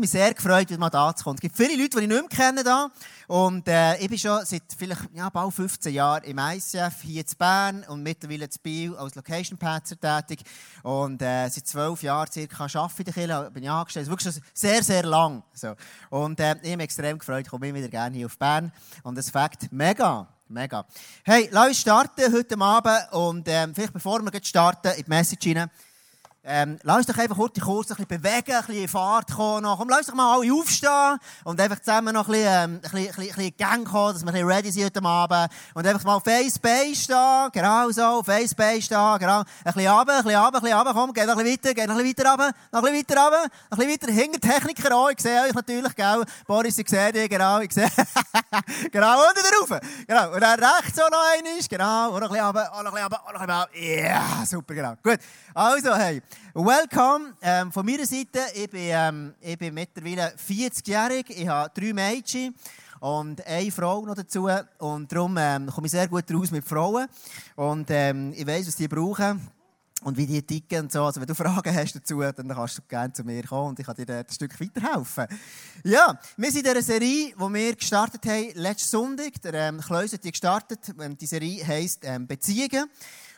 mich sehr gefreut, mal da zu kommen. Es gibt viele Leute, die ich nicht mehr kenne da. Und äh, ich bin schon seit vielleicht ja, bald 15 Jahren im ICF hier in Bern und mittlerweile in Biel als Location Patzer tätig. Und äh, seit zwölf Jahren circa arbeite ich in der bin ich angestellt. Ist wirklich schon sehr, sehr lang. So. Und äh, ich bin extrem gefreut, ich komme immer wieder gerne hier auf Bern. Und das Fakt, mega. Mega. Hey, lass uns starten heute Abend. Und ähm, vielleicht bevor wir starten in die Message rein, ähm, lass doch einfach kurz, kurz ein bisschen bewegen, ein bisschen in Fahrt kommen. Komm, lass doch mal alle aufstehen und einfach zusammen noch ein bisschen, ähm, Gang kommen, dass wir ein ready sind heute Abend. Und einfach mal Face Base stehen, genau so, Face Base stehen, genau. Ein bisschen runter, ein bisschen runter, ein komm, geht noch weiter, geht noch weiter runter, noch ein weiter runter, ein bisschen weiter, hinter Techniker an, ich sehe euch natürlich. Boris, ich sehe dich, genau, ich sehe, genau, unten rauf, genau. Und dann rechts auch noch einmal, genau, und noch ein bisschen runter, noch ein bisschen ja, super, genau. Gut, also, hey. Welcome ähm, von meiner Seite. Ich bin, ähm, ich bin mittlerweile 40-jährig. Ich habe drei Mädchen und eine Frau noch dazu. Und darum ähm, komme ich sehr gut raus mit Frauen. Und ähm, ich weiß, was die brauchen und wie die ticken und so. Also wenn du Fragen hast dazu, dann kannst du gerne zu mir kommen und ich kann dir ein Stück weiterhelfen. Ja, wir sind in einer Serie, die wir gestartet haben letzten Sonntag. Der ähm, Kleus hat die gestartet. Ähm, die Serie heisst ähm, Beziehungen.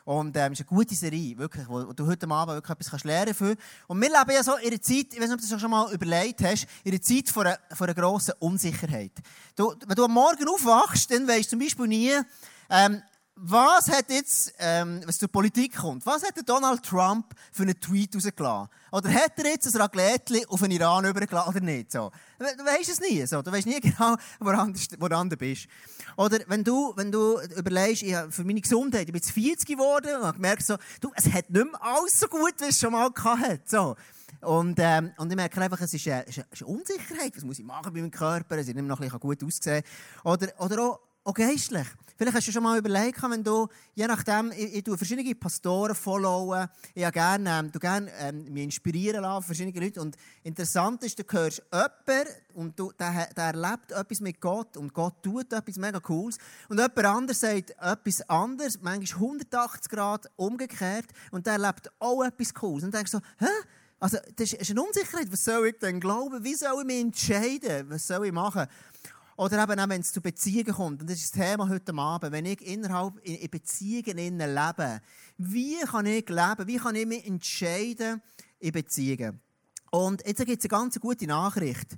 Und ähm, es ist eine gute Serie, wirklich, wo, wo du heute Abend wirklich etwas kannst lernen kannst. Und wir leben ja so in einer Zeit, ich weiß nicht, ob du das schon mal überlegt hast, in einer Zeit von einer, von einer grossen Unsicherheit. Du, wenn du am Morgen aufwachst, dann weißt du zum Beispiel nie, ähm, was hat jetzt, ähm, was zur Politik kommt, was hat Donald Trump für einen Tweet rausgelassen? Oder hat er jetzt ein Raclette auf den Iran übergelassen oder nicht? So. Du weißt es nie. So. Du weißt nie genau, woran du bist. Oder wenn du, wenn du überlegst, ich für meine Gesundheit, ich bin jetzt 40 geworden und habe gemerkt, so, du, es hat nicht mehr alles so gut, wie es schon mal hatte. So. Und, ähm, und ich merke einfach, es ist eine, es ist eine Unsicherheit. Was muss ich machen bei meinem Körper? Es ist nicht mehr noch ein bisschen gut aussehen. Oder, oder auch auch geistlich. Vielleicht hast du schon mal überlegt, wenn du, je nachdem, ich, ich verschiedene Pastoren followen, ich gerne, ähm, du gerne ähm, mich inspirieren lassen, verschiedene Leute. Und interessant ist, du hörst jemanden und du, der, der erlebt etwas mit Gott und Gott tut etwas mega Cooles. Und jemand anderes sagt etwas anderes, manchmal 180 Grad umgekehrt und der erlebt auch etwas Cooles. Und dann denkst du so, hä? Also, das ist eine Unsicherheit. Was soll ich denn glauben? Wie soll ich mich entscheiden? Was soll ich machen? Oder eben auch, wenn es zu Beziehungen kommt. Und das ist das Thema heute Abend. Wenn ich innerhalb in Beziehungen lebe, wie kann ich leben? Wie kann ich mich entscheiden in Beziehungen? Und jetzt gibt es eine ganz gute Nachricht.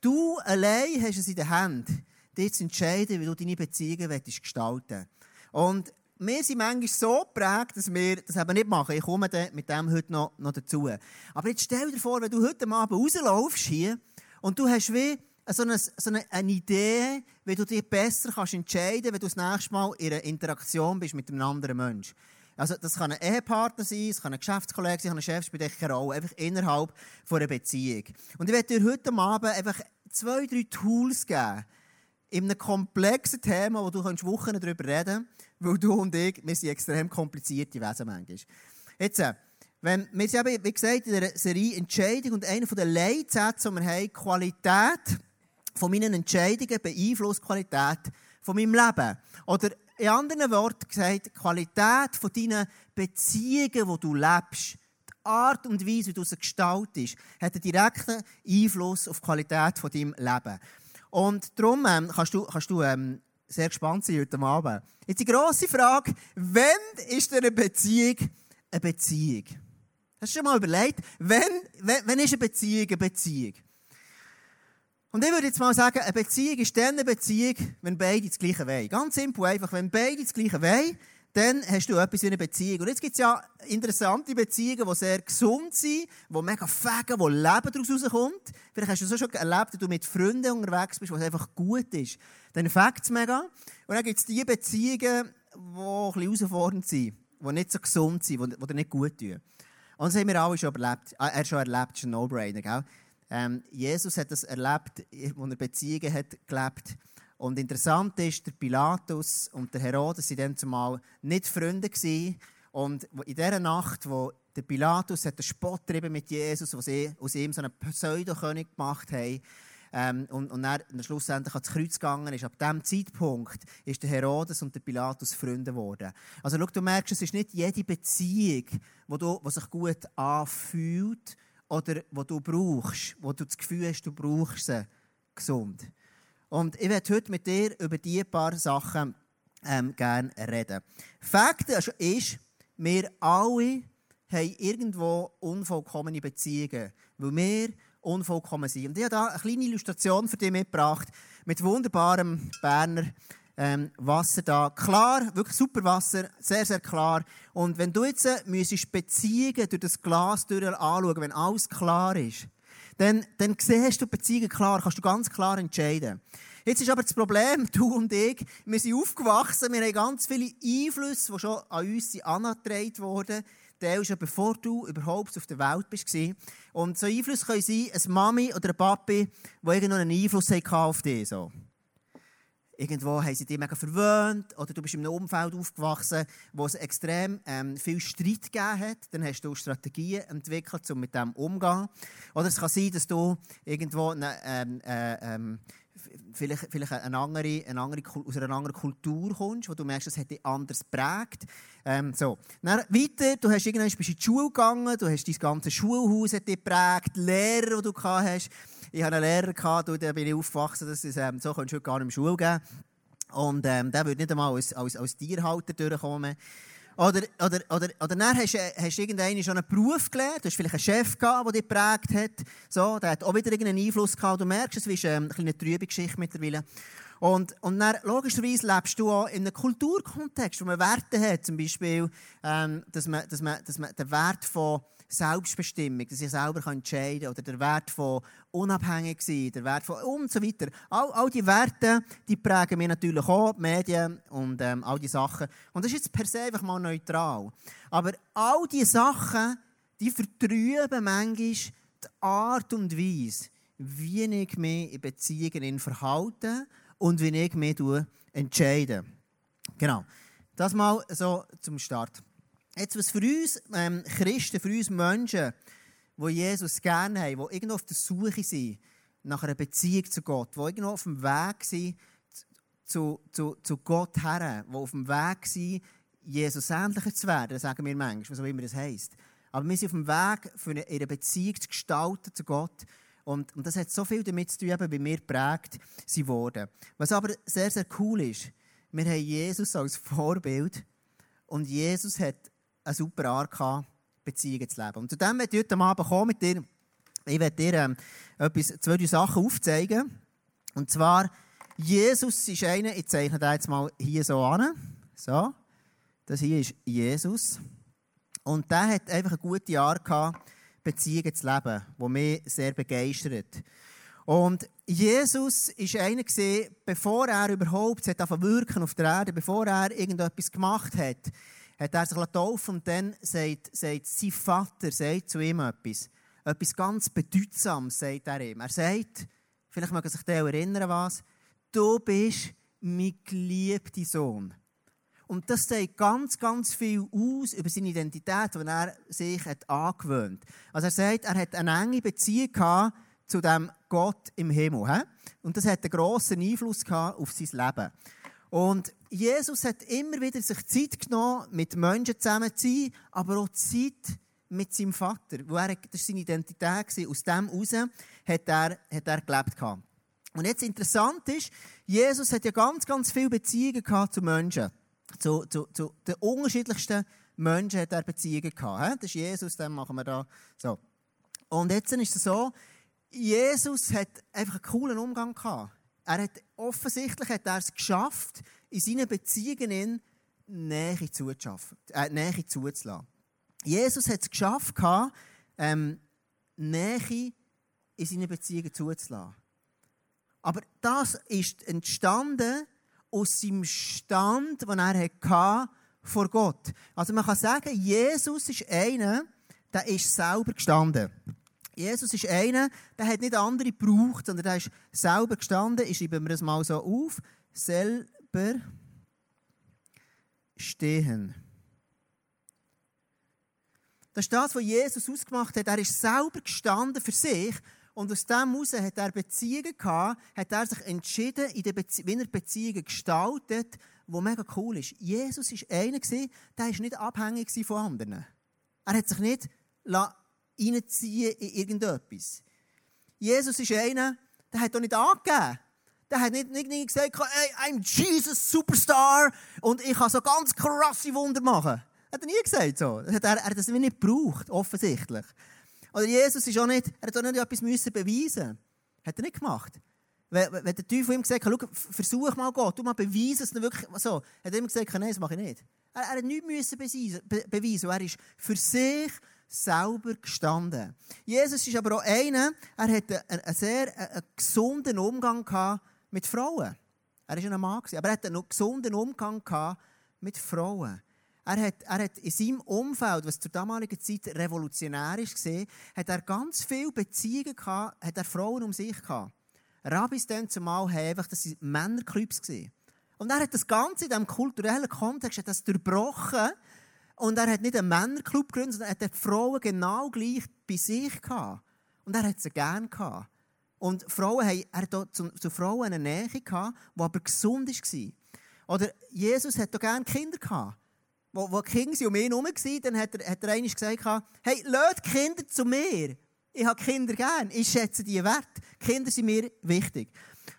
Du allein hast es in der Hand, dich zu entscheiden, wie du deine Beziehungen gestalten willst. Und wir sind manchmal so geprägt, dass wir das eben nicht machen. Ich komme mit dem heute noch, noch dazu. Aber jetzt stell dir vor, wenn du heute Abend rauslaufst hier und du hast wie so eine, so eine, eine Idee, wie du dich besser kannst entscheiden kannst, wenn du das nächste Mal in einer Interaktion bist mit einem anderen Menschen. Also, das kann ein Ehepartner sein, es kann ein Geschäftskollege sein, ein Chef spielt keine Rolle, einfach innerhalb einer Beziehung. Und ich werde dir heute Abend einfach zwei, drei Tools geben, in einem komplexen Thema, wo du Wochen darüber reden kannst, weil du und ich, wir sind extrem komplizierte Wesen manchmal. Jetzt, äh, wenn, wir sind eben, wie gesagt, in der Serie Entscheidung und einer der Leitsätze, die wir haben, Qualität von meinen Entscheidungen beeinflusst die Qualität von meinem Leben. Oder in anderen Worten gesagt, die Qualität von deinen Beziehungen, die du lebst, die Art und Weise, wie du sie gestaltest, hat einen direkten Einfluss auf die Qualität von deinem Leben. Und darum ähm, kannst du, kannst du ähm, sehr gespannt sein heute Abend. Jetzt die grosse Frage, wann ist eine Beziehung eine Beziehung? Hast du schon mal überlegt, wann, wann, wann ist eine Beziehung eine Beziehung? Und ich würde jetzt mal sagen, eine Beziehung ist dann eine Beziehung, wenn beide das Gleiche wollen. Ganz simpel einfach, wenn beide das Gleiche wollen, dann hast du etwas wie eine Beziehung. Und jetzt gibt es ja interessante Beziehungen, die sehr gesund sind, die mega fegen, wo Leben daraus rauskommt. Vielleicht hast du es schon erlebt, dass du mit Freunden unterwegs bist, wo es einfach gut ist. Dann fegt es mega. Und dann gibt es die Beziehungen, die ein bisschen herausfordernd sind, die nicht so gesund sind, die, dir nicht gut tun. Und das haben wir alle schon erlebt. Er schon erlebt, das ist ein No-Brainer, gell? Ähm, Jesus hat das erlebt, wo er Beziehungen hat gelebt. Und interessant ist, der Pilatus und der Herodes waren dann zumal nicht Freunde gewesen. Und in dieser Nacht, wo der Pilatus hat den Spott mit Jesus, wo sie aus ihm so einen Pseudokönig gemacht haben, ähm, und, und dann, dann schlussendlich ans Kreuz gegangen ist, ab diesem Zeitpunkt ist der Herodes und der Pilatus Freunde geworden. Also schau, du merkst, es ist nicht jede Beziehung, du, die sich gut anfühlt, oder die du brauchst, wo du das Gefühl hast, du brauchst sie, gesund. Und ich werde heute mit dir über diese paar Sachen ähm, gerne reden. Fakt ist, wir alle haben irgendwo unvollkommene Beziehungen, weil wir unvollkommen sind. Und ich habe hier eine kleine Illustration für dich mitgebracht, mit wunderbarem Berner ähm, Wasser da. Klar, wirklich super Wasser, sehr, sehr klar. Und wenn du jetzt äh, müsstest Beziehungen durch das Glas durch anschauen, wenn alles klar ist, dann, dann siehst du Beziehungen klar, kannst du ganz klar entscheiden. Jetzt ist aber das Problem, du und ich, wir sind aufgewachsen, wir haben ganz viele Einflüsse, die schon an uns angetragen wurden, Teil schon bevor du überhaupt auf der Welt bist. Und so Einflüsse können sein, eine Mami oder ein Papi, die irgendwo einen Einfluss auf dich so. Irgendwo haben sie dich mega verwöhnt oder du bist in einem Umfeld aufgewachsen, wo es extrem ähm, viel Streit gegeben hat. Dann hast du Strategien entwickelt, um mit dem umzugehen. Oder es kann sein, dass du irgendwo eine, ähm, äh, ähm, vielleicht, vielleicht eine andere, eine andere, aus einer anderen Kultur kommst, wo du merkst, das hat dich anders geprägt. Ähm, so. Dann weiter, du hast irgendwann bist in die Schule gegangen, du hast dein ganzes Schulhaus hat dich geprägt, Lehrer, die du gehabt hast. Ich hatte einen Lehrer, gehabt, da bin ich aufgewachsen, dass es ähm, so kannst du gar nicht in die Schule geben. Und ähm, der würde nicht einmal als, als, als Tierhalter durchkommen. Oder, oder, oder, oder dann hast, hast du irgendeinen schon einen Beruf gelernt, du hast vielleicht einen Chef gehabt, der dich geprägt hat, so, der hat auch wieder irgendeinen Einfluss gehabt, du merkst, es ist ähm, eine trübe Geschichte mittlerweile. Und, und dann, logischerweise lebst du auch in einem Kulturkontext, wo man Werte hat, zum Beispiel, ähm, dass, man, dass, man, dass man den Wert von Selbstbestimmung, dass ich selber entscheiden kann, oder der Wert von unabhängig sein, der Wert von und so weiter. All, all die Werte, die prägen mir natürlich auch, die Medien und ähm, all die Sachen. Und das ist jetzt per se einfach mal neutral. Aber all diese Sachen, die vertrüben manchmal die Art und Weise, wie ich mich in Beziehungen verhalte und wie ich mich entscheide. Genau. Das mal so zum Start. Jetzt, was für uns ähm, Christen, für uns Menschen, die Jesus gerne haben, die irgendwo auf der Suche sind nach einer Beziehung zu Gott, die irgendwo auf dem Weg sind zu, zu, zu Gott her, die auf dem Weg sind, Jesus ähnlicher zu werden, sagen wir manchmal, was auch immer das heisst. Aber wir sind auf dem Weg, für eine, eine Beziehung zu gestalten zu Gott, und, und das hat so viel damit zu tun, wie wir geprägt sind worden. Was aber sehr, sehr cool ist, wir haben Jesus als Vorbild und Jesus hat eine super Art Beziehungen zu leben. Und zu dem werde ich heute Abend kommen mit dir. Ich werde dir ähm, etwas, zwei, drei Sachen aufzeigen. Und zwar, Jesus ist einer, ich zeichne den jetzt mal hier so an. So. Das hier ist Jesus. Und der hat einfach eine gute Art gehabt, Beziehungen zu leben, die mich sehr begeistert. Und Jesus war einer, bevor er überhaupt auf der Erde, bevor er irgendetwas gemacht hat, hat er sich taufen und dann sagt, sagt sein Vater sagt zu ihm etwas. Etwas ganz Bedeutsames sagt er ihm. Er sagt, vielleicht mögen sich der erinnern, was, du bist mein geliebter Sohn. Und das sagt ganz, ganz viel aus über seine Identität, die er sich hat angewöhnt hat. Also er sagt, er hat eine enge Beziehung gehabt zu dem Gott im Himmel. Und das hat einen grossen Einfluss gehabt auf sein Leben. Und Jesus hat immer wieder sich Zeit genommen, mit Menschen zusammen zu sein, aber auch Zeit mit seinem Vater. Wo er, das war seine Identität. Aus dem heraus hat er, hat er gelebt. Und jetzt interessant ist, Jesus hat ja ganz, ganz viele Beziehungen zu Menschen zu, zu, zu den unterschiedlichsten Menschen hat er Beziehungen gehabt. Das ist Jesus, den machen wir da so. Und jetzt ist es so, Jesus hat einfach einen coolen Umgang gehabt. Er hat, offensichtlich hat er es geschafft, in seinen Beziehungen Nähe zuzuschaffen, äh, Nähe zuzulassen. Jesus hat es geschafft, ähm, Nähe in seinen Beziehungen zuzulassen. Aber das ist entstanden aus seinem Stand, den er hatte vor Gott. Also man kann sagen, Jesus ist einer, der ist selber gestanden. Jesus ist einer, der hat nicht andere gebraucht, sondern der ist selber gestanden. Ich schreibe mir das mal so auf. Selber stehen. Das ist das, was Jesus ausgemacht hat. Er ist selber gestanden für sich und aus dem heraus hat er Beziehungen gehabt, hat er sich entschieden, in der Bezie wie er Beziehungen gestaltet, wo mega cool ist. Jesus war einer, der war nicht abhängig von anderen. Er hat sich nicht reinziehen in irgendetwas. Jesus ist einer, der hat doch nicht angegeben. Der hat nicht, nicht, nicht gesagt, hey, I'm Jesus Superstar und ich kann so ganz krasse Wunder machen. Hat er nie gesagt so. Er, er hat das nicht gebraucht, offensichtlich. Oder Jesus ist auch nicht, er hat auch nicht etwas müssen beweisen. Hat er nicht gemacht. Wenn, der Teufel ihm gesagt hat, versuch mal Gott, du mal beweisen, er wirklich so, hat er ihm gesagt, nein, das mache ich nicht. Er, er hat nichts müssen beweisen, be beweisen. Er ist für sich selber gestanden. Jesus ist aber auch einer, er hatte einen, sehr einen gesunden Umgang mit Frauen. Er war ein Mann, aber er hatte einen gesunden Umgang mit Frauen. Er hat, er hat in seinem Umfeld, was zur damaligen Zeit revolutionär war, hat er ganz viele Beziehungen gehabt, hat er Frauen um sich gehabt. Rabbis dann zumal haben einfach, das waren Männerclubs. Und er hat das Ganze in diesem kulturellen Kontext hat das durchbrochen. Und er hat nicht einen Männerclub gegründet, sondern er hat die Frauen genau gleich bei sich gehabt. Und er hat sie gerne gehabt. Und Frauen haben, er hat zu, zu Frauen eine Nähe gehabt, die aber gesund war. Oder Jesus hat gerne Kinder gehabt wo, wo die Kinder um ihn herum waren, dann hat er, hat er einmal gesagt, hey, lasst Kinder zu mir. Ich habe Kinder gern, ich schätze die wert. Kinder sind mir wichtig.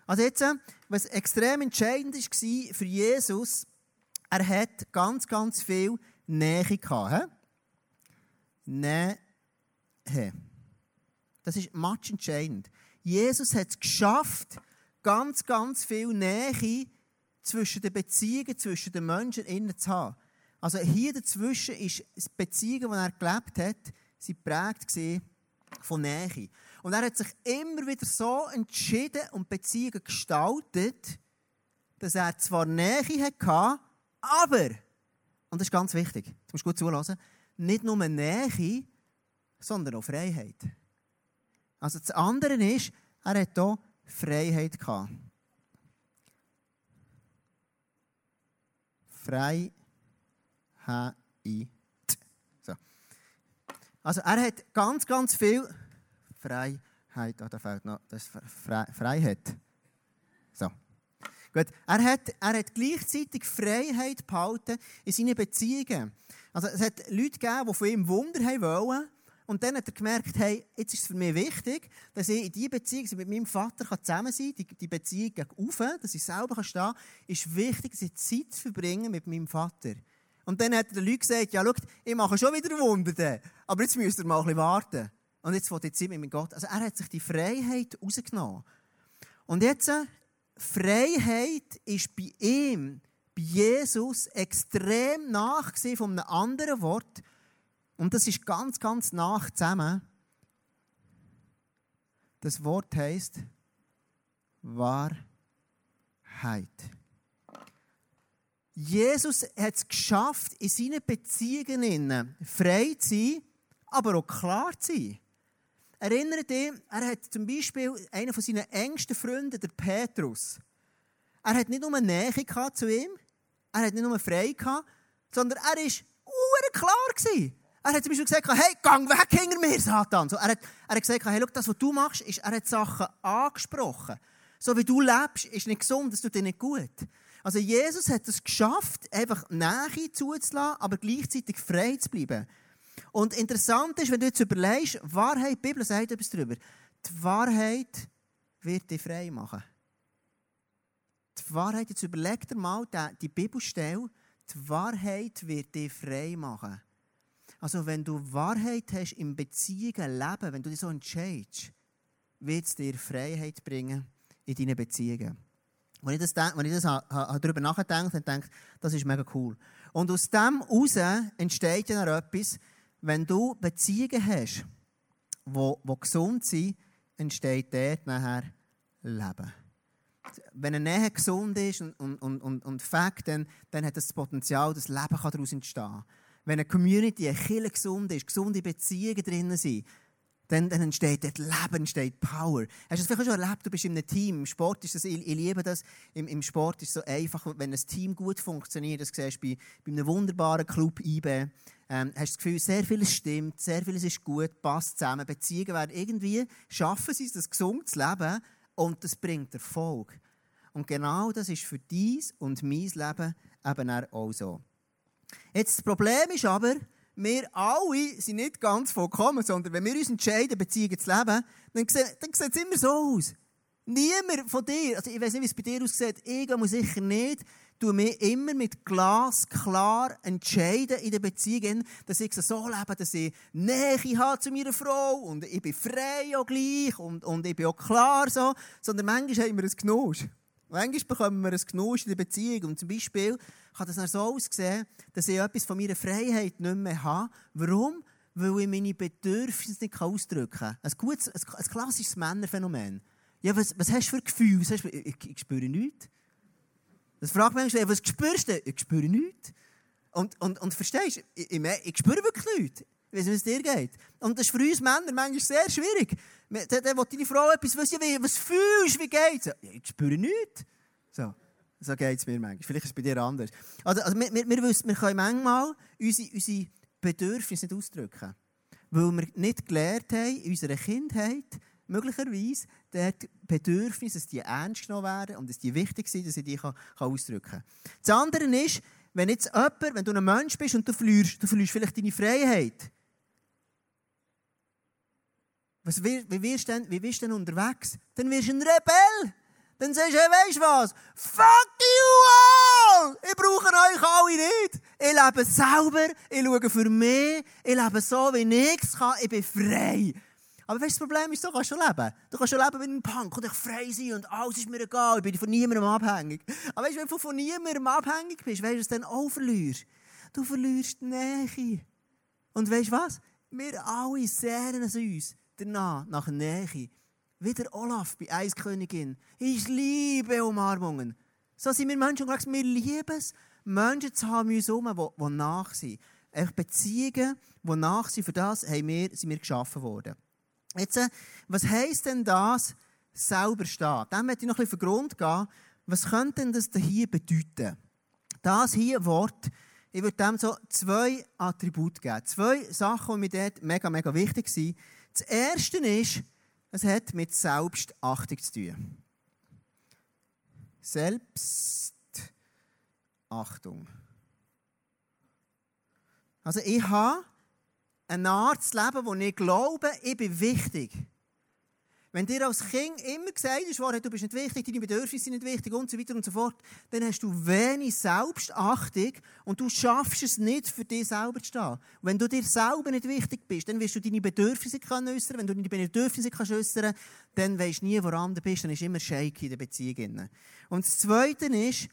Also jetzt, was extrem entscheidend war für Jesus, er hat ganz, ganz viel Nähe gehabt. Nähe. Das ist much entscheidend. Jesus hat es geschafft, ganz, ganz viel Nähe zwischen den Beziehungen, zwischen den Menschen innen zu haben. Also hier dazwischen ist die Beziehung, die er gelebt hat, sie prägt von Nähe. Und er hat sich immer wieder so entschieden und Beziehungen gestaltet, dass er zwar Nähe hatte, aber, und das ist ganz wichtig, du musst gut zulassen, nicht nur Nähe, sondern auch Freiheit. Also das andere ist, er hat hier Freiheit gehabt. Freiheit. So. Also er hat ganz, ganz viel Freiheit. Oh, da fehlt noch das Fre Freiheit. So. Gut. Er hat, er hat gleichzeitig Freiheit behalten in seinen Beziehungen. Also es hat Leute gegeben, die von ihm Wunder haben wollen. Und dann hat er gemerkt, hey, jetzt ist es für mich wichtig, dass ich in dieser Beziehung mit meinem Vater zusammen sein kann, die, Beziehung gegen dass ich selber stehen kann, ist wichtig, dass ich Zeit verbringe mit meinem Vater. Und dann hat der Leute gesagt, ja, schaut, ich mache schon wieder Wunder, aber jetzt müsst ihr mal ein bisschen warten. Und jetzt wird jetzt mit Gott. Also er hat sich die Freiheit rausgenommen. Und jetzt, äh, Freiheit ist bei ihm, bei Jesus, extrem nach von einem anderen Wort. Und das ist ganz, ganz nach zusammen. Das Wort heißt Wahrheit. Jesus hat es geschafft, in seinen Beziehungen frei zu sein, aber auch klar zu sein. Erinnert dich, er hat zum Beispiel einen von seinen engsten Freunden, der Petrus. Er hat nicht nur eine Nähe zu ihm, er hat nicht nur frei gehabt, sondern er war klar gewesen. Er hat zum Beispiel gesagt, hey, gang weg hinter mir, Satan. So, er, hat, er hat gesagt, hey, schau, das, was du machst, ist, er hat Sachen angesprochen. So wie du lebst, ist nicht gesund, das tut dir nicht gut. Also Jesus hat es geschafft, einfach Nähe zuzulassen, aber gleichzeitig frei zu bleiben. Und interessant ist, wenn du jetzt überlegst, Wahrheit, die Bibel sagt etwas darüber. Die Wahrheit wird dich frei machen. Die Wahrheit, jetzt überleg dir mal die Bibelstelle, die Wahrheit wird dich frei machen. Also wenn du Wahrheit hast im Beziehungen, Leben, wenn du dich so entscheidest, wird es dir Freiheit bringen in deinen Beziehungen. Wenn ich, das, wenn ich das darüber nachdenke, dann denke ich, das ist mega cool. Und aus dem heraus entsteht ja noch etwas, wenn du Beziehungen hast, die, die gesund sind, entsteht dort nachher Leben. Wenn eine Nähe gesund ist und, und, und, und Fakt, dann, dann hat das Potenzial, dass Leben daraus entstehen kann. Wenn eine Community, eine Kirche gesund ist, gesunde Beziehungen drin sind, dann, dann entsteht dort Leben, entsteht Power. Hast du das vielleicht schon erlebt? Du bist in einem Team. Im Sport ist das, ich, ich liebe das. Im, Im, Sport ist es so einfach, wenn ein Team gut funktioniert. Das siehst du bei, bei einem wunderbaren Club IB. Ähm, hast das Gefühl, sehr vieles stimmt, sehr vieles ist gut, passt zusammen. Beziehungen werden irgendwie, schaffen sie es, das gesund zu leben und das bringt Erfolg. Und genau das ist für dies und mein Leben eben auch so. Jetzt, das Problem ist aber, wir alle sind nicht ganz vollkommen, sondern wenn wir uns entscheiden, Beziehungen zu leben, dann sieht, dann sieht es immer so aus. Niemand von dir, also ich weiß nicht, wie es bei dir aussieht, ich muss sicher nicht, du mich immer mit Glas klar entscheiden in der Beziehung, dass ich so lebe, dass ich Nähe habe zu meiner Frau und ich bin frei auch gleich und, und ich bin auch klar so, sondern manchmal haben wir ein Genusch. Manchmal bekommen wir ein Genusch in der Beziehung und zum Beispiel kann das dann so aussehen, dass ich etwas von meiner Freiheit nicht mehr habe. Warum? Weil ich meine Bedürfnisse nicht ausdrücken kann. Ein, gutes, ein, klassisches Männerphänomen. Ja, was, was hast du für Gefühle? Ich, ich, ich spüre nichts. Das fragt man was spürst du? Ich spüre nichts. Und, und, und verstehst du, ich, ich, ich spüre wirklich nichts. Ich weiß nicht, wie es dir geht. Und das ist für uns Männer manchmal sehr schwierig. Dann, will deine Frau etwas wissen, wie, was fühlst wie geht es? Ja, ich spüre nichts. So, so geht es mir manchmal. Vielleicht ist es bei dir anders. Also, also wir, wir, wir, wissen, wir können manchmal unsere, unsere Bedürfnisse nicht ausdrücken. Weil wir nicht gelernt haben, in unserer Kindheit, möglicherweise dort Bedürfnisse, dass die ernst genommen werden und dass die wichtig sind, dass ich die kann, kann ausdrücken kann. Das andere ist, wenn jetzt jemand, wenn du ein Mensch bist und du verlierst, du verlierst vielleicht deine Freiheit. Was, wie, wie, wirst denn, wie wirst du denn unterwegs? Dann wirst du ein Rebell. Dann sagst du, hey, weißt du was? Fuck you all! Ich brauche euch alle nicht. Ich lebe selber, ich schaue für mich, ich lebe so, wie ich es kann, ich bin frei. Aber weißt, das Problem ist, so kannst du leben. Du kannst schon leben wie ein Punk und ich frei sein und alles ist mir egal, ich bin von niemandem abhängig. Aber weißt, wenn du von niemandem abhängig bist, weißt du, was du dann auch verlierst? Du verlierst die Nähe. Und weißt du was? Wir alle sehnen es uns danach, nach Nähe. Wie der Olaf bei Eiskönigin. Ich liebe Umarmungen. So sind wir Menschen und wir lieben es, Menschen zu haben, uns herum, die, die nach sind. Beziehungen, die nach sind, für das haben wir, sind wir geschaffen worden. Jetzt, äh, was heisst denn das, selber stehen? Dem möchte ich noch ein bisschen Grund gehen. Was könnte denn das hier bedeuten? Das hier Wort, ich würde dem so zwei Attribute geben. Zwei Sachen, die mir dort mega, mega wichtig sind. Das erste ist, es hat mit Selbstachtung zu tun. Selbstachtung. Also ich habe eine Art zu leben, wo ich glaube, ich bin wichtig. Wenn dir als Kind immer gesagt ist, du bist nicht wichtig, deine Bedürfnisse sind nicht wichtig und so weiter und so fort, dann hast du wenig Selbstachtung und du schaffst es nicht, für dich selber zu stehen. Und wenn du dir selber nicht wichtig bist, dann wirst du deine Bedürfnisse können äußern. Wenn du deine Bedürfnisse kannst äußern, dann weißt du nie, woran du bist. Dann ist immer shaky in der Beziehung. Und das Zweite ist,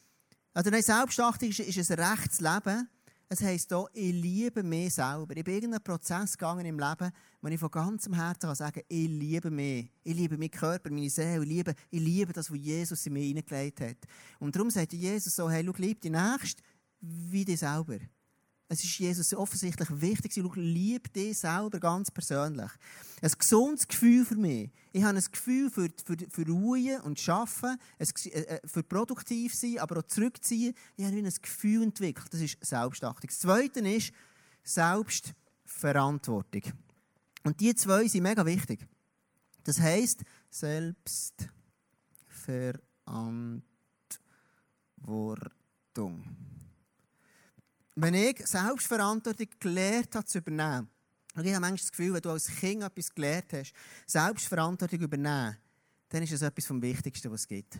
also nein, Selbstachtung ist, ist ein rechtes Leben. Es heisst hier, ich liebe mich selber. Ich bin in irgendeinen Prozess gegangen im Leben, wo ich von ganzem Herzen kann sagen ich liebe mich. Ich liebe meinen Körper, meine Seele. Ich liebe, ich liebe das, was Jesus in mir hineingelegt hat. Und darum sagt Jesus so, hey, schau, lieb die Nächste wie dich selber. Es ist Jesus offensichtlich wichtig, schau, lieb dich selber ganz persönlich. Ein gesundes Gefühl für mich. Ich habe ein Gefühl für, für, für Ruhe und Arbeiten, äh, äh, für produktiv sein, aber auch zurückziehen. Ich habe ein Gefühl entwickelt. Das ist Selbstachtung. Das Zweite ist Selbstverantwortung. Und die zwei sind mega wichtig. Das heisst Selbstverantwortung wenn ich Selbstverantwortung gelernt habe zu übernehmen, und ich habe manchmal das Gefühl, wenn du als Kind etwas gelernt hast, Selbstverantwortung übernehmen, dann ist das etwas vom Wichtigsten, was es gibt.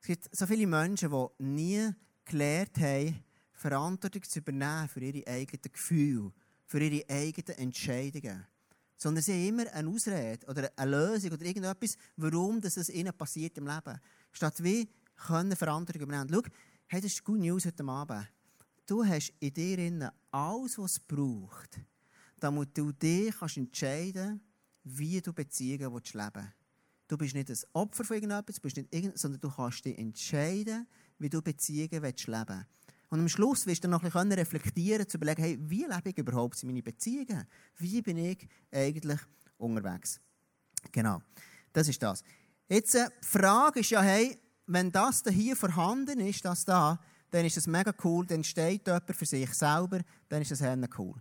Es gibt so viele Menschen, die nie gelernt haben, Verantwortung zu übernehmen für ihre eigenen Gefühle, für ihre eigenen Entscheidungen. Sondern sie haben immer eine Ausrede oder eine Lösung oder irgendetwas, warum das ihnen passiert im Leben. Statt wie können Verantwortung übernehmen. Schau, hey, das ist gute News heute Abend. Du hast in dir alles, was es braucht, damit du dich kannst wie du Beziehungen leben willst. Du bist nicht ein Opfer von irgendetwas, bist nicht irgend, sondern du kannst dich entscheiden, wie du Beziehungen leben willst. Und am Schluss wirst du noch ein bisschen reflektieren, zu überlegen, hey, wie lebe ich überhaupt in meine Beziehungen? Wie bin ich eigentlich unterwegs? Genau, das ist das. Jetzt, äh, die Frage ist ja, hey, wenn das hier vorhanden ist, das da, dann ist das mega cool, dann steht jemand für sich selber, dann ist das sehr cool.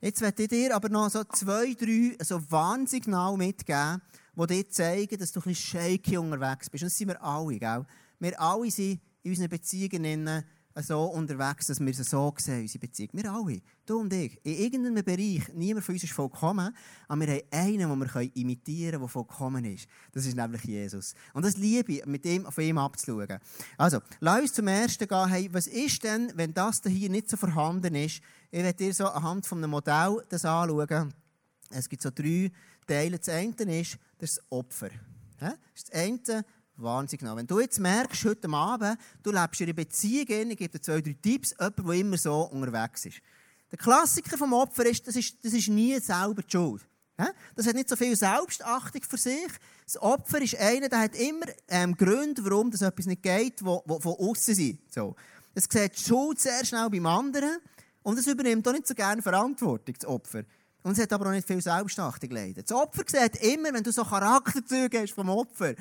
Jetzt werde ich dir aber noch so zwei, drei so Warnsignale mitgeben, die dir zeigen, dass du ein bisschen shaky unterwegs bist. Und das sind wir alle, gell? Wir alle sind in unseren Beziehungen so unterwegs, dass wir es so sehen, unsere Beziehung. Wir alle, du und ich, in irgendeinem Bereich, niemand von uns ist vollkommen, aber wir haben einen, den wir imitieren können, der vollkommen ist. Das ist nämlich Jesus. Und das liebe ich, mit ihm, von ihm abzuschauen. Also, lass uns zum Ersten gehen, hey, was ist denn, wenn das hier nicht so vorhanden ist? Ich werde dir so anhand von einem Modell das anschauen. Es gibt so drei Teile. Das eine ist das Opfer. Das eine, Wahnsinn genau. Wenn du jetzt merkst, heute Abend, du lebst in einer Beziehung, ich gebe dir zwei, drei Tipps, jemand, der immer so unterwegs ist. Der Klassiker vom Opfer ist, das ist, das ist nie selber die Schuld. Das hat nicht so viel Selbstachtung für sich. Das Opfer ist einer, der hat immer ähm, Gründe, warum das etwas nicht geht, die von außen sind. So. Es sieht die Schuld sehr schnell beim anderen und es übernimmt auch nicht so gerne Verantwortung, das Opfer. Und es hat aber auch nicht viel Selbstachtung leider. Das Opfer sieht immer, wenn du so Charakterzüge hast vom Opfer,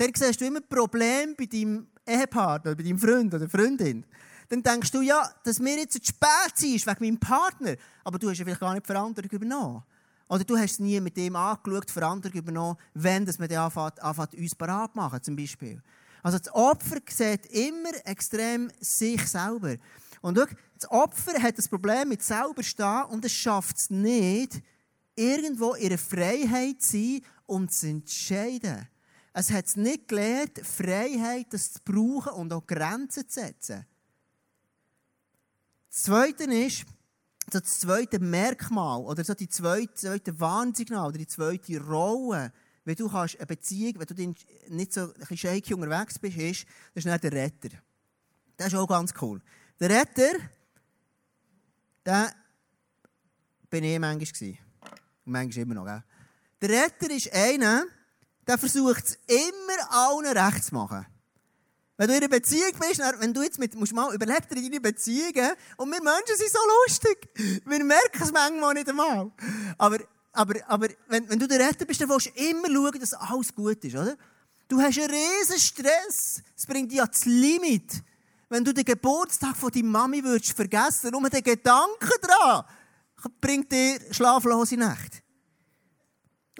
dann siehst du immer Probleme bei deinem Ehepartner, bei deinem Freund oder Freundin. Dann denkst du, ja, dass mir jetzt zu spät ist wegen meinem Partner. Aber du hast ja vielleicht gar nicht die Verantwortung übernommen. Oder du hast es nie mit dem angeschaut, die Verantwortung übernommen, wenn das man anfängt, anfängt, uns parat machen, zum Beispiel. Also das Opfer sieht immer extrem sich selber. Und schau, das Opfer hat das Problem mit selber stehen und es schafft es nicht, irgendwo ihre Freiheit zu sein und zu entscheiden. Es hat es nicht gelernt, Freiheit das zu brauchen und auch Grenzen zu setzen. Das Zweite ist, das zweite Merkmal oder so die zweite, zweite Warnsignal oder die zweite Rolle, wenn du kannst eine Beziehung, wenn du nicht so ein shaky unterwegs bist, ist, das ist der Retter. Das ist auch ganz cool. Der Retter, der bin ich manchmal. Und manchmal immer noch. Gell? Der Retter ist einer, der versucht es immer allen recht zu machen. Wenn du in einer Beziehung bist, wenn du jetzt mit, musst mal überlegen in deine Beziehungen, und wir Menschen sind so lustig. Wir merken es manchmal nicht einmal. Aber, aber, aber wenn, wenn du der Retter bist, dann willst du immer schauen, dass alles gut ist, oder? Du hast einen riesen Stress. Es bringt dich ans Limit. Wenn du den Geburtstag von deiner Mami würdest vergessen, nur den Gedanken daran, bringt dir schlaflose Nacht.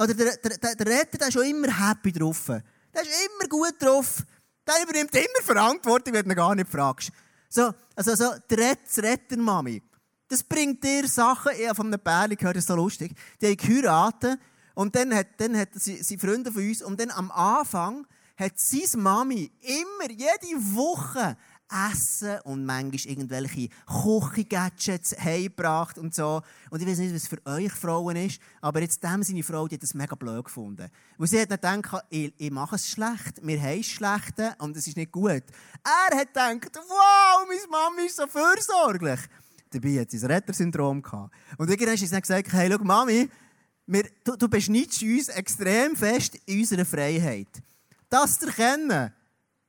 Oder der, der, der, der Retter der ist schon immer happy drauf. Der ist immer gut drauf. Der übernimmt immer Verantwortung, wenn du ihn gar nicht fragst. So, also so, die Rettermami. Das bringt dir Sachen, ich habe von einem Pärchen gehört, das ist so lustig. Die haben geheiratet und dann hat, dann hat sie, sie Freunde von uns und dann am Anfang hat seine Mami immer, jede Woche Essen und manchmal irgendwelche Küchengadgets heimgebracht und so. Und ich weiß nicht, was für euch Frauen ist, aber jetzt dem seine Frau, die hat das mega blöd gefunden. Weil sie hat dann gedacht, ich, ich mache es schlecht, wir haben es schlecht und es ist nicht gut. Er hat gedacht, wow, meine Mama ist so fürsorglich. Dabei hat sie ein Rettersyndrom gehabt. Und irgendwann hat sie dann gesagt, hey, schau, Mami, wir, du, du beschneidest uns extrem fest in unserer Freiheit. Das zu erkennen,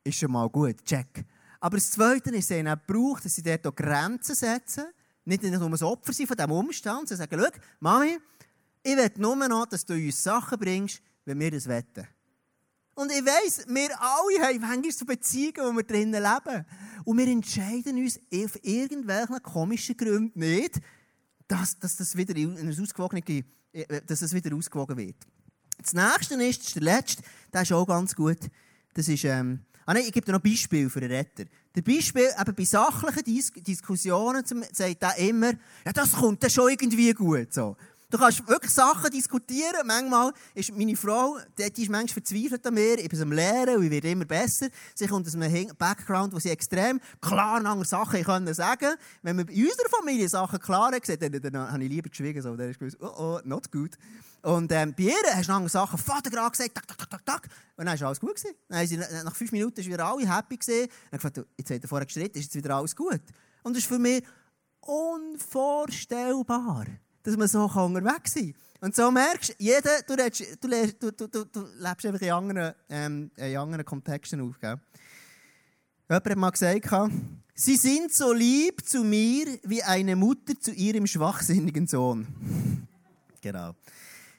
ist schon mal gut. Check. Aber das Zweite ist, sie braucht, dass sie dort auch Grenzen setzen. Nicht nur ein Opfer sein von diesem Umstand, sondern sagen, schau, Mami, ich will nur noch, dass du uns Sachen bringst, wenn wir das wetten. Und ich weiss, wir alle haben manchmal so Beziehungen, wo wir drinnen leben. Und wir entscheiden uns auf irgendwelchen komischen Gründen nicht, dass, dass, das wieder in ausgewogene, äh, dass das wieder ausgewogen wird. Das nächste ist der letzte, der ist auch ganz gut. Das ist, ähm, Ah nein, ich gebe dir noch ein Beispiel für einen Retter. Der Beispiel, eben bei sachlichen Dis Diskussionen sagt er immer, ja, das kommt dann schon irgendwie gut. So. Du kannst wirklich Sachen diskutieren. Manchmal ist meine Frau, die ist manchmal verzweifelt an mir. Ich bin am Lehren und ich werde immer besser. Sie kommt aus einem Background, wo sie extrem klar andere Sachen können sagen Wenn man in unserer Familie Sachen klar hat, dann, dann, habe ich lieber geschwiegen. So. Dann ist gewusst, oh, oh, not good. Und ähm, bei ihr hast du andere Sachen Vater gerade gesagt, tak, tak, tak, tak, tak. Und dann war alles gut. Dann sie, nach fünf Minuten waren wieder alle happy. Gewesen. Dann gefragt, jetzt hat er vorher gestritten, ist jetzt wieder alles gut? Und das ist für mich unvorstellbar dass man so unterwegs sein kann. Und so merkst jeder, du, redest, du, du, du, du, du lebst einfach in anderen, ähm, in anderen Kontexten auf. Gell? Jemand hat mal gesagt, sie sind so lieb zu mir wie eine Mutter zu ihrem schwachsinnigen Sohn. genau.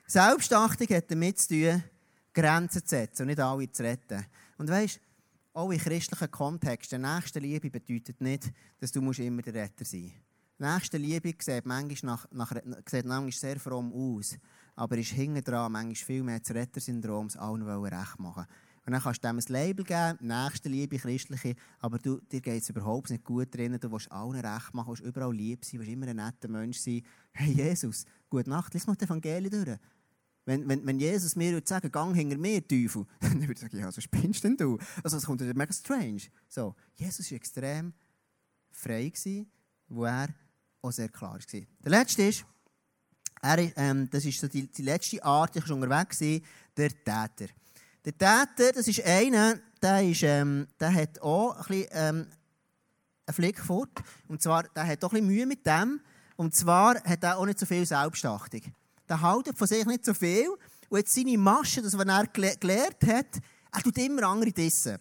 Selbstachtung hat damit zu tun, Grenzen zu setzen und nicht alle zu retten. Und weißt, auch in christlichen Kontexten, nächste Liebe bedeutet nicht, dass du immer der Retter sein musst. Nächste Liebe sieht manchmal, nach, nach, sieht manchmal sehr fromm aus, aber ist hinten dran manchmal viel mehr das Rettersyndrom, allen recht machen. Und dann kannst du dem ein Label geben, Nächstenliebe, christliche, aber du, dir geht es überhaupt nicht gut drinnen, du willst allen recht machen, willst überall lieb sein, willst immer ein netter Mensch sein. Hey Jesus, gute Nacht, lies mal die Evangelien durch. Wenn, wenn, wenn Jesus mir würde sagen, gang hinter mir, Teufel, dann würde ich sagen, ja, so spinnst denn du? Also das kommt mega strange. So, Jesus war extrem frei, gewesen, wo er auch sehr klar war. Der letzte ist, er, ähm, das ist so die, die letzte Art, ich war unterwegs, der Täter. Der Täter, das ist einer, der, ist, ähm, der hat auch ein bisschen ähm, einen Flick fort. Und zwar, der hat auch ein bisschen Mühe mit dem. Und zwar hat er auch nicht so viel Selbstachtung. Der hält von sich nicht so viel. Und jetzt seine Masche, das, was er gelernt hat, er tut immer andere dissen.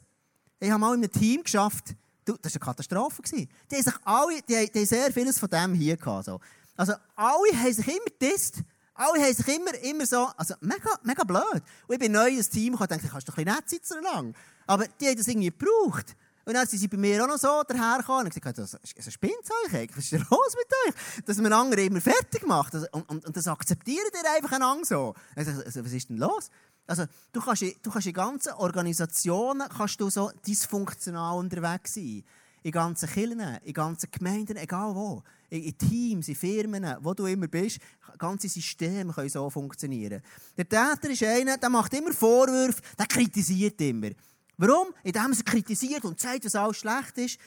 Ich habe mal in einem Team geschafft, das war eine Katastrophe. Die haben, sich alle, die, die haben sehr vieles von dem hier gehabt. So. Also alle haben sich immer disst. Alle haben sich immer, immer so, also mega, mega blöd. Und ich bin neu ins Team und dachte, kannst du doch ein bisschen nett sein so lange. Aber die haben das irgendwie gebraucht. Und dann sind sie bei mir auch noch so dahergekommen und gesagt, was also, spinnt euch eigentlich? Was ist denn los mit euch? Dass man andere immer fertig macht. Also, und, und, und das akzeptieren die einfach einander so. Also, was ist denn los? Also, du kannst, du kannst in ganzen Organisationen kannst du so dysfunktional unterwegs sein. In ganzen Kirchen, in ganzen Gemeinden, egal wo. In Teams, in Firmen, wo du immer bist, ganze Systeme können so funktionieren. Der Täter ist einer, der macht immer Vorwürfe, der kritisiert immer. Warum? Indem er kritisiert und sagt, was alles schlecht ist.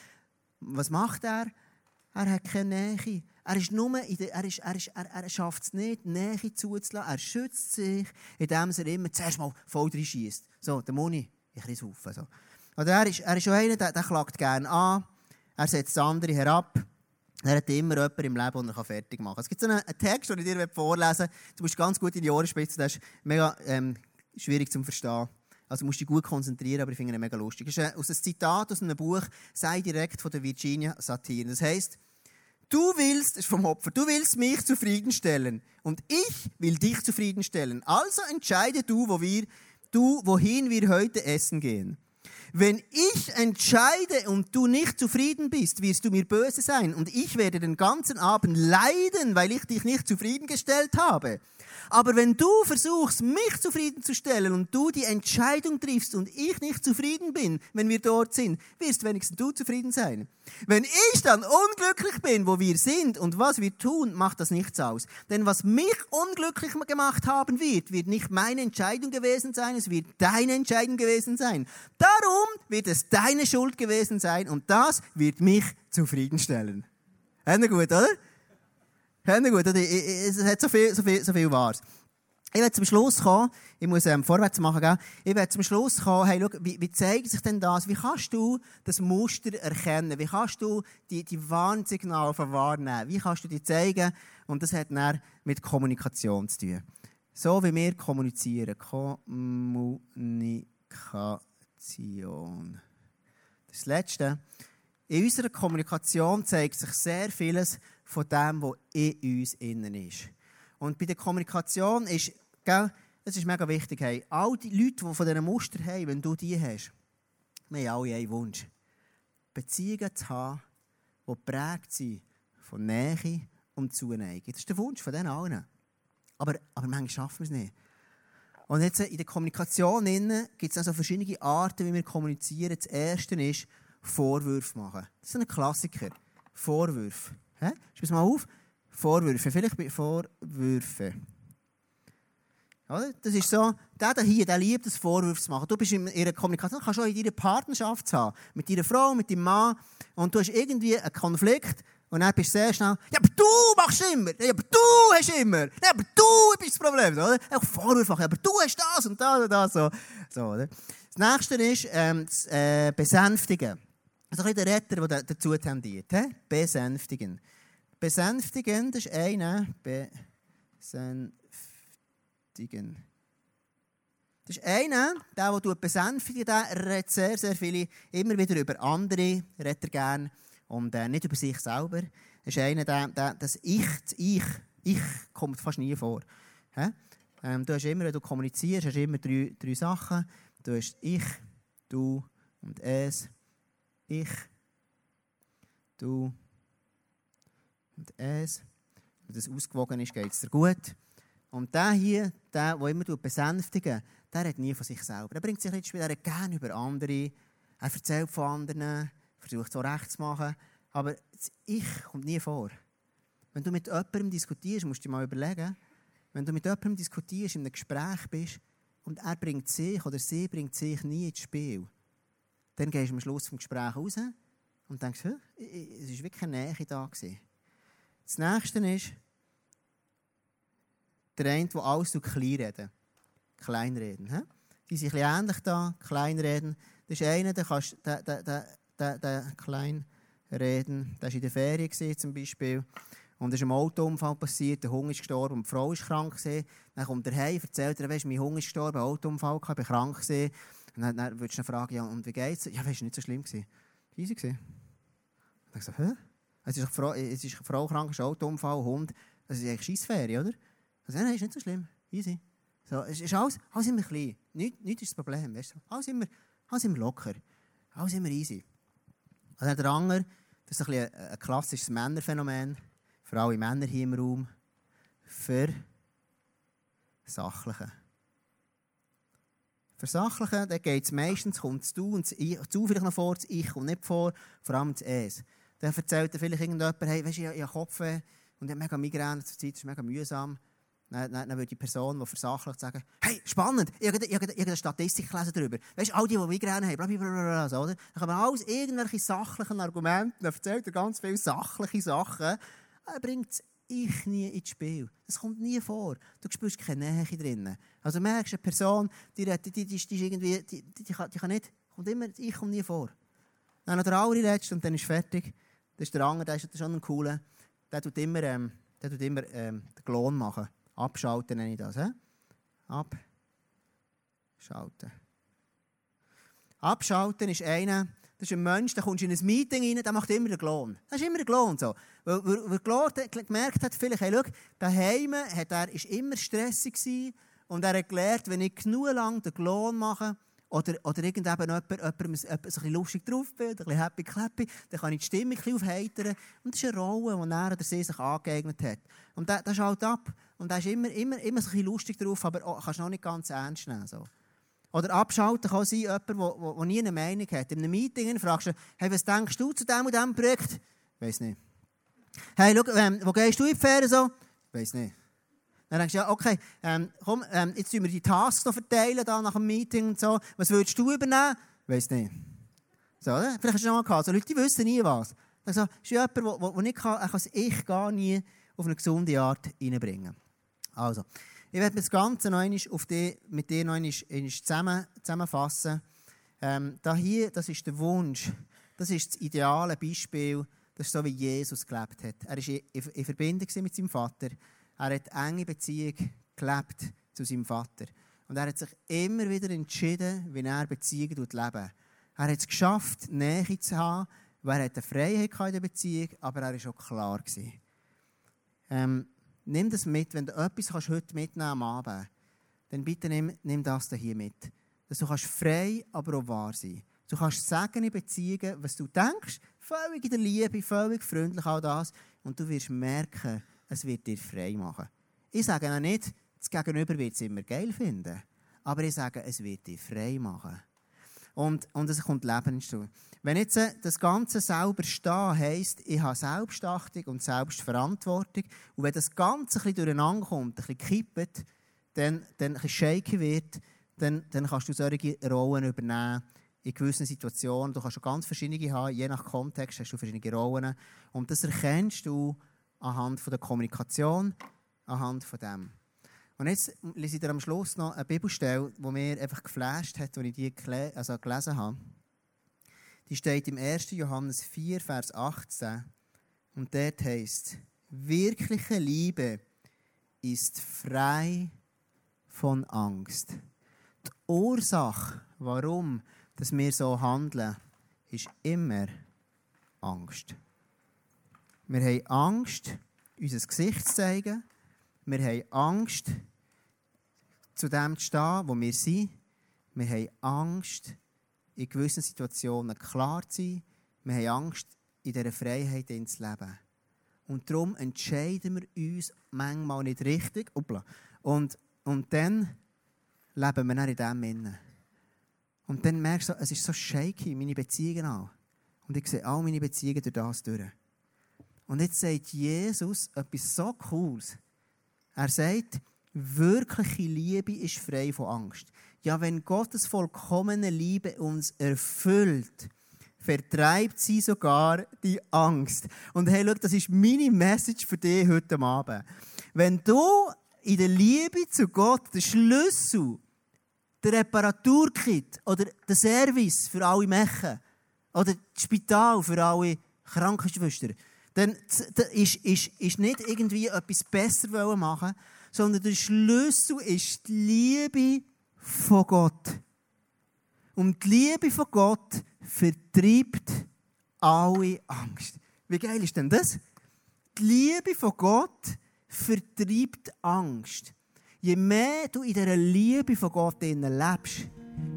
Was macht er? Er hat keine Nähe. Er, ist nur der, er, ist, er, ist, er, er schafft es nicht, Nähe zuzulassen. Er schützt sich, indem er immer zuerst mal voll reinschießt. So, der Moni, ich kriege es so. Oder er ist, er ist schon einer, der, der klagt gerne an. Er setzt andere herab. Er hat immer jemanden im Leben, den er fertig machen kann. Es gibt so einen, Text, den ich dir vorlesen will. Du musst ganz gut in die Ohren spitzen. Das ist mega ähm, schwierig zu verstehen. Also musst dich gut konzentrieren, aber ich finde ihn mega lustig. Das ist aus einem Zitat aus einem Buch, sei direkt von der Virginia Satir. Das heißt, du willst, ist vom Opfer, du willst mich zufriedenstellen und ich will dich zufriedenstellen. Also entscheide du, wo wir, du, wohin wir heute essen gehen. Wenn ich entscheide und du nicht zufrieden bist, wirst du mir böse sein und ich werde den ganzen Abend leiden, weil ich dich nicht zufriedengestellt habe. Aber wenn du versuchst, mich zufriedenzustellen und du die Entscheidung triffst und ich nicht zufrieden bin, wenn wir dort sind, wirst wenigstens du zufrieden sein. Wenn ich dann unglücklich bin, wo wir sind und was wir tun, macht das nichts aus. Denn was mich unglücklich gemacht haben wird, wird nicht meine Entscheidung gewesen sein, es wird deine Entscheidung gewesen sein. Darum wird es deine Schuld gewesen sein und das wird mich zufriedenstellen. Hände gut, oder? Hände gut, oder? Es hat so viel, so viel, so viel Wahres. Ich werde zum Schluss kommen, ich muss ähm, vorwärts machen, gell? ich werde zum Schluss kommen, hey, schau, wie, wie zeigt sich denn das? Wie kannst du das Muster erkennen? Wie kannst du die, die Warnsignale wahrnehmen? Wie kannst du die zeigen? Und das hat dann mit Kommunikation zu tun. So wie wir kommunizieren. Kommunikation. Das Letzte. In unserer Kommunikation zeigt sich sehr vieles von dem, was in uns innen ist. Und bei der Kommunikation ist Gell? Das ist mega wichtig. Hey. All die Leute, die von diesen Muster haben, wenn du die hast, wir haben alle einen Wunsch. Beziehungen zu haben, die geprägt sind von Nähe und Zuneigung. Das ist der Wunsch von denen allen. Aber, aber manchmal schaffen wir es nicht. Und jetzt in der Kommunikation gibt es also verschiedene Arten, wie wir kommunizieren. Das erste ist Vorwürfe machen. Das ist ein Klassiker. Vorwürfe. Schreib es mal auf. Vorwürfe. Vielleicht Vorwürfe. Oder? Das ist so, der hier, der liebt es, Vorwürfe zu machen. Du bist in ihrer Kommunikation, kannst auch in deiner Partnerschaft haben. Mit deiner Frau, mit deinem Mann. Und du hast irgendwie einen Konflikt. Und dann bist du sehr schnell, ja, aber du machst immer. Ja, aber du hast immer. Ja, aber du bist das Problem. Oder? Auch Vorwürfe machen. Ja, aber du hast das und das und das. So. So, oder? Das nächste ist ähm, das äh, Besänftigen. Also ein bisschen der Retter, der dazu tendiert. He? Besänftigen. Besänftigen, das ist einer. Besänftigen. Das ist einer, der, der besänftigt, der redet sehr, sehr viele, immer wieder über andere, redet er gerne und äh, nicht über sich selber. Das ist einer, der, der das Ich, das Ich, Ich kommt fast nie vor. Ähm, du hast immer, wenn du kommunizierst, hast immer drei, drei Sachen. Du hast Ich, du und es. Ich, du und es. Wenn das ausgewogen ist, geht es dir gut. Und der hier, der, der immer besänftigen der hat nie von sich selber. Er bringt sich nicht Spiel, er gerne über andere. Er erzählt von anderen, versucht so recht zu machen. Aber das Ich kommt nie vor. Wenn du mit jemandem diskutierst, musst du dir mal überlegen, wenn du mit jemandem diskutierst, in einem Gespräch bist und er bringt sich oder sie bringt sich nie ins Spiel, dann gehst du am Schluss vom Gespräch raus und denkst, es war wirklich eine Nähe da. Gewesen. Das nächste ist, der eine, der alles klein reden. Kleinreden. He? Die sind ein bisschen ähnlich da, Kleinreden. Das ist einer, der kannst, der, der, der, der, der Kleinreden, der war in der Ferien gewesen, zum Beispiel. Und es ist ein Autounfall passiert, der Hunger ist gestorben die Frau ist krank gewesen. Dann kommt er heim, erzählt er, weißt, mein Hunger ist gestorben, Autounfall, ich war krank gewesen. Und dann, dann würdest du ihn fragen, ja, und wie geht's? Ja, weißt du, nicht so schlimm gewesen. Easy gewesen. Und ich so, hä? Es ist Frau, es ist eine Frau krank, es ist ein Autounfall, Hund. Das ist eigentlich Scheissferie, oder? Also, nein, ist nicht so schlimm. Easy. So, es ist alles, alles immer klein. Nichts, nichts ist das Problem. Weißt du? alles, immer, alles immer locker. Alles immer easy. Und dann der andere, das ist ein, ein, ein klassisches Männerphänomen. Für alle Männer hier im Raum. Für Sachliche. Für Sachliche, da geht es meistens, kommt das Du und das Ich, vielleicht noch vor, das Ich kommt nicht vor, vor allem das Es. Dann erzählt er vielleicht irgendjemand, hey, weißt du, ich, ich habe Kopfweh und ich habe mega Migräne zur Zeit, das ist mega mühsam. Dann, dann, dann würde die Person, die versachlicht, sagen, hey, spannend, habe eine Statistik gelesen darüber. Weißt du, all die, die Migräne haben, blablabla, so, oder? Dann man alles irgendwelche sachlichen Argumente, dann erzählt er ganz viele sachliche Sachen. Er bringt Ich nie ins Spiel. Das kommt nie vor. Du spürst keine Nähe drin. Also merkst eine Person, die, die, die, die, die, die, die, die, kann, die kann nicht, kommt immer, Ich kommt nie vor. Dann noch der allerletzte und dann ist fertig. Das ist der andere, der ist schon ein cooler. Der tut immer, ähm, der tut immer ähm, den Klon machen. Abschalten nenne ich das. He? Abschalten. Abschalten ist einer, das ist ein Mensch, der kommt in ein Meeting rein, der macht immer den Klon. Das ist immer der Klon. So. Weil, weil, weil gemerkt hat, vielleicht, hey, schau, daheim hat er, ist immer stressig gewesen, und er hat gelernt, wenn ich genug lang den Klon mache, oder, oder irgendjemand jemand, jemand, jemand, ein lustig drauf bin, ein bisschen happy clappy, dann kann ich die Stimme ein bisschen aufheitern. Und das ist eine Rolle, die er oder sie sich angeeignet hat. Und das, das schaut ab. Und er ist immer, immer, immer ein bisschen lustig drauf, aber auch, kannst du noch nicht ganz ernst nehmen. So. Oder abschalten kann sein, jemand, der nie eine Meinung hat. In einem Meeting fragst du, hey, was denkst du zu diesem und diesem Projekt? Weiß nicht. Hey, schau, ähm, wo gehst du in die Ferien so? Weiß nicht. Dann denkst du, ja, okay, ähm, komm, ähm, jetzt tun wir die Tasks noch verteilen da nach dem Meeting und so. Was würdest du übernehmen? Weiß nicht. So, oder? Vielleicht hast du schon mal gehabt. So Leute, die wissen nie was. Also, ist jemand, der nicht kann, kann das Ich gar nie auf eine gesunde Art reinbringen. Also, ich werde das Ganze noch einmal auf die, mit dir noch zusammen, zusammenfassen. Ähm, da hier, das ist der Wunsch, das ist das ideale Beispiel, das ist so, wie Jesus gelebt hat. Er war in, in Verbindung mit seinem Vater. Er hat enge Beziehung gelebt zu seinem Vater. Und er hat sich immer wieder entschieden, wie er Beziehungen leben Er hat es geschafft, Nähe zu haben, weil er eine Freiheit in der Beziehung aber er war auch klar. Ähm, nimm das mit, wenn du etwas kannst heute mitnehmen am Abend, dann bitte nimm, nimm das hier mit. Dass du kannst frei, aber auch wahr sein. Du kannst sagen in Beziehungen, was du denkst, völlig in der Liebe, völlig freundlich, all das. Und du wirst merken, es wird dir frei machen. Ich sage auch nicht, das Gegenüber wird es immer geil finden. Aber ich sage, es wird dich frei machen. Und, und es kommt Leben hinzu. Wenn jetzt äh, das Ganze selber stehen heisst, ich habe Selbstachtung und Selbstverantwortung, und wenn das Ganze ein bisschen durcheinander kommt, ein bisschen kippt, dann, dann ein bisschen shaky wird, dann, dann kannst du solche Rollen übernehmen in gewissen Situationen. Du kannst schon ganz verschiedene haben, je nach Kontext hast du verschiedene Rollen. Und das erkennst du anhand von der Kommunikation, anhand von dem. Und jetzt lese ich dir am Schluss noch eine Bibelstelle, die mir einfach geflasht hat, als ich die also gelesen habe. Die steht im 1. Johannes 4, Vers 18. Und dort heißt wirkliche Liebe ist frei von Angst. Die Ursache, warum dass wir so handeln, ist immer Angst. Wir haben Angst, unser Gesicht zu zeigen. Wir haben Angst, zu dem zu stehen, wo wir sind. Wir haben Angst, in gewissen Situationen klar zu sein. Wir haben Angst, in dieser Freiheit zu leben. Und darum entscheiden wir uns manchmal nicht richtig. Und, und dann leben wir dann in dem innen. Und dann merkst du, es ist so shaky, meine Beziehungen auch. Und ich sehe all meine Beziehungen durch das durch. Und jetzt sagt Jesus etwas so Cooles. Er sagt, wirkliche Liebe ist frei von Angst. Ja, wenn Gottes vollkommene Liebe uns erfüllt, vertreibt sie sogar die Angst. Und hey, schau, das ist meine Message für dich heute Abend. Wenn du in der Liebe zu Gott den Schlüssel, der Reparaturkit oder der Service für alle Mechen oder das Spital für alle Krankenschwestern, dann ist, ist, ist nicht irgendwie etwas besser machen sondern der Schlüssel ist die Liebe von Gott. Und die Liebe von Gott vertreibt alle Angst. Wie geil ist denn das? Die Liebe von Gott vertreibt Angst. Je mehr du in dieser Liebe von Gott lebst,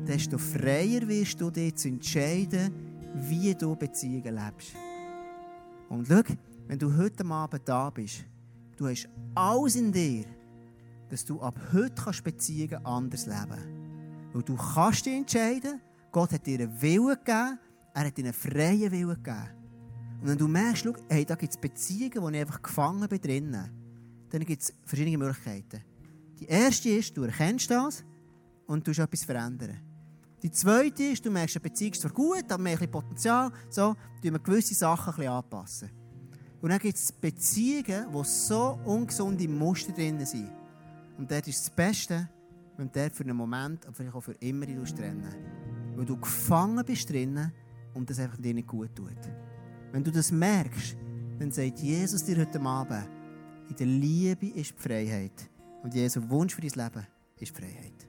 desto freier wirst du dich zu entscheiden, wie du Beziehungen lebst. Und schau, wenn du heute Abend da bist, du hast alles in dir, dass du ab heute Beziehungen anders leben kannst. Weil du kannst dich entscheiden, Gott hat dir einen Willen gegeben, er hat dir einen freien Willen gegeben. Und wenn du merkst, schau, hey, da gibt es Beziehungen, wo ich einfach gefangen bin drinnen, dann gibt es verschiedene Möglichkeiten. Die erste ist, du erkennst das und du etwas verändern. Die zweite ist, du merkst, eine Beziehung ist zwar gut, aber mehr Potenzial, so, du wir gewisse Sachen ein bisschen anpassen. Und dann gibt es Beziehungen, wo so ungesunde Muster drin sind. Und dort ist das Beste, wenn du für einen Moment, aber vielleicht auch für immer trennen Weil du gefangen bist drinnen und das einfach dir nicht gut tut. Wenn du das merkst, dann sagt Jesus dir heute Abend, in der Liebe ist die Freiheit. Und Jesu Wunsch für dein Leben ist Freiheit.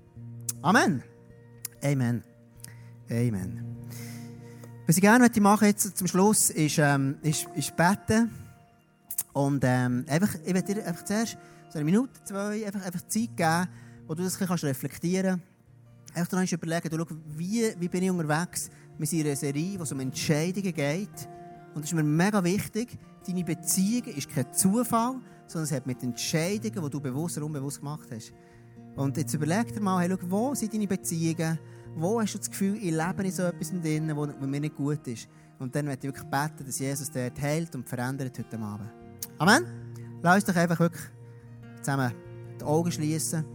Amen. Amen. Amen. Was ich gerne machen jetzt zum Schluss ist, ähm, ist, ist beten. Und ähm, einfach, ich werde dir einfach zuerst so eine Minute, zwei, einfach, einfach Zeit geben, wo du das ein bisschen reflektieren kannst. Einfach dann überlegen, du, schau, wie, wie bin ich unterwegs? Wir sind in einer Serie, wo es um Entscheidungen geht. Und es ist mir mega wichtig, deine Beziehung ist kein Zufall, sondern es hat mit Entscheidungen, die du bewusst oder unbewusst gemacht hast. Und jetzt überleg dir mal, hey, schau, wo sind deine Beziehungen? Wo hast du das Gefühl, ich lebe in so etwas drin, wo, mir nicht gut ist? Und dann möchte ich wirklich beten, dass Jesus dort heilt und verändert heute Abend. Amen. Lass uns doch einfach wirklich zusammen die Augen schließen.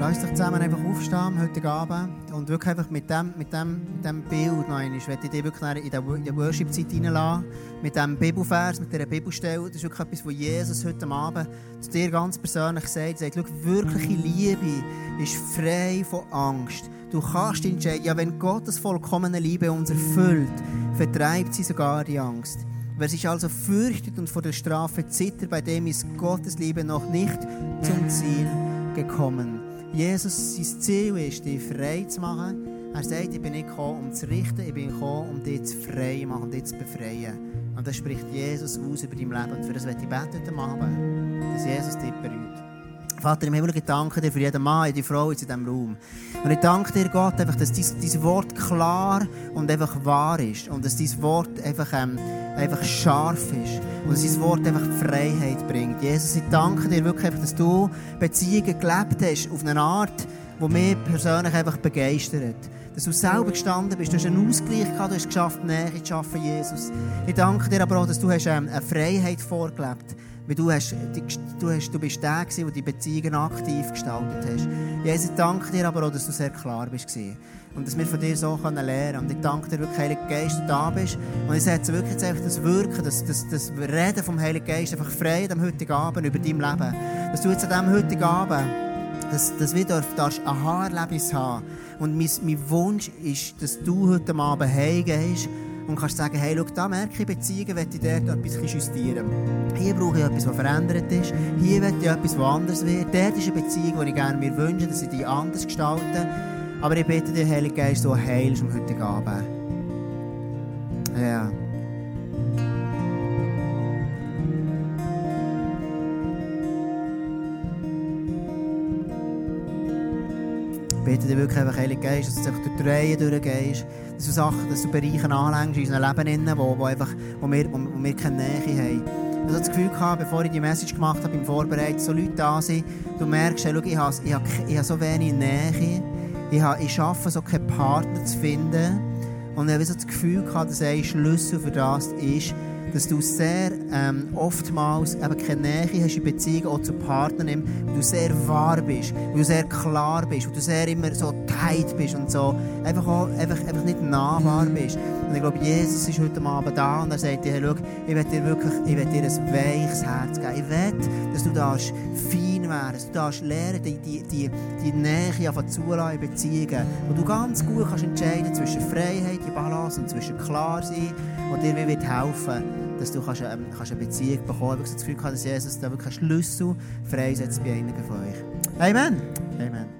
Lass doch zusammen einfach aufstehen heute Abend und wirklich einfach mit dem, mit dem, mit dem Bild noch einmal, ich dich wirklich in die Worship-Zeit hineinlassen, mit diesem Bibelvers, mit dieser Bibelstelle, das ist wirklich etwas, was Jesus heute Abend zu dir ganz persönlich sagt. Er sagt, wirkliche Liebe ist frei von Angst. Du kannst entscheiden, ja, wenn Gottes vollkommene Liebe uns erfüllt, vertreibt sie sogar die Angst. Wer sich also fürchtet und vor der Strafe zittert, bei dem ist Gottes Liebe noch nicht zum Ziel gekommen. Jesus, sein Ziel ist, dich frei zu machen. Er sagt, ich bin nicht gekommen, um zu richten, ich bin gekommen, um dich zu frei machen, um dich zu befreien. Und das spricht Jesus aus über dein Leben. Und für das werde ich beten heute Abend, dass Jesus dich berührt. Vater im Himmel, ich danke dir für jeden Mann, jede Frau in diesem Raum. Und ich danke dir, Gott, einfach, dass dein, Wort klar und einfach wahr ist. Und dass dein Wort einfach, ähm, einfach scharf ist. Und dass dein Wort einfach Freiheit bringt. Jesus, ich danke dir wirklich, einfach, dass du Beziehungen gelebt hast auf eine Art, die mich persönlich einfach begeistert. Dass du selber gestanden bist, du hast einen Ausgleich gehabt, du hast geschafft, Nähe zu schaffen, Jesus. Ich danke dir aber auch, dass du hast, ähm, eine Freiheit vorgelebt hast. Weil du, hast, du, hast, du bist der, der die Beziehungen aktiv gestaltet hast. Jesus, ich danke dir aber auch, dass du sehr klar bist. Und dass wir von dir so lernen können. Und ich danke dir wirklich, Heiliger Geist, dass du da bist. Und ich setze wirklich jetzt einfach das Wirken, das, das, das Reden vom Heiligen Geist einfach frei am heutigen Abend über dein Leben. Dass du jetzt an diesem heutigen Abend dass, dass wir darfst ein Haarerlebnis haben. Und mein, mein Wunsch ist, dass du heute Abend heimgehst und kannst sagen, hey, schau, da merke ich Beziehungen, will ich dort etwas justieren. Hier brauche ich etwas, was verändert ist. Hier will ich etwas, was anders wird. Dort ist eine Beziehung, die ich gerne mir wünsche, dass ich die anders gestalte. Aber ich bitte dir, Heilige Geist, so heilst am heutigen Abend. Ja. Bitte dir wirklich einfach, Heilige Geist, dass du einfach durch die Reihe durchgehst dass du Sachen, dass du Bereiche anlängst in unserem Leben, wo, wo, einfach, wo, wir, wo, wo wir keine Nähe haben. Ich hatte das Gefühl, gehabt, bevor ich die Message gemacht habe, beim Vorbereiten, so Leute da sind, du merkst, hey, schau, ich, habe, ich, habe, ich habe so wenig Nähe, ich, habe, ich schaffe so keinen Partner zu finden. Und ich habe so das Gefühl gehabt, dass ein Schlüssel für das ist, dass du sehr ähm, oftmals eben keine Nähe hast in Beziehungen auch zu Partnern, weil du sehr wahr bist, weil du sehr klar bist, weil du sehr immer so tight bist und so einfach, auch, einfach, einfach nicht nahbar bist. Und ich glaube, Jesus ist heute Abend da und er sagt dir, hey, schau, ich will dir wirklich ich will dir ein weiches Herz geben. Ich will, dass du darfst fein werden, dass du darfst lernen, die, die, die, die Nähe von zulassen in Beziehungen, wo du ganz gut kannst entscheiden zwischen Freiheit, die Balance und zwischen klar sein und dir wird helfen dass du kannst, ähm, kannst eine Beziehung bekommen kannst. Ich habe das Gefühl, dass Jesus da wirklich einen Schlüssel freisetzt bei einigen von euch. Amen. Amen.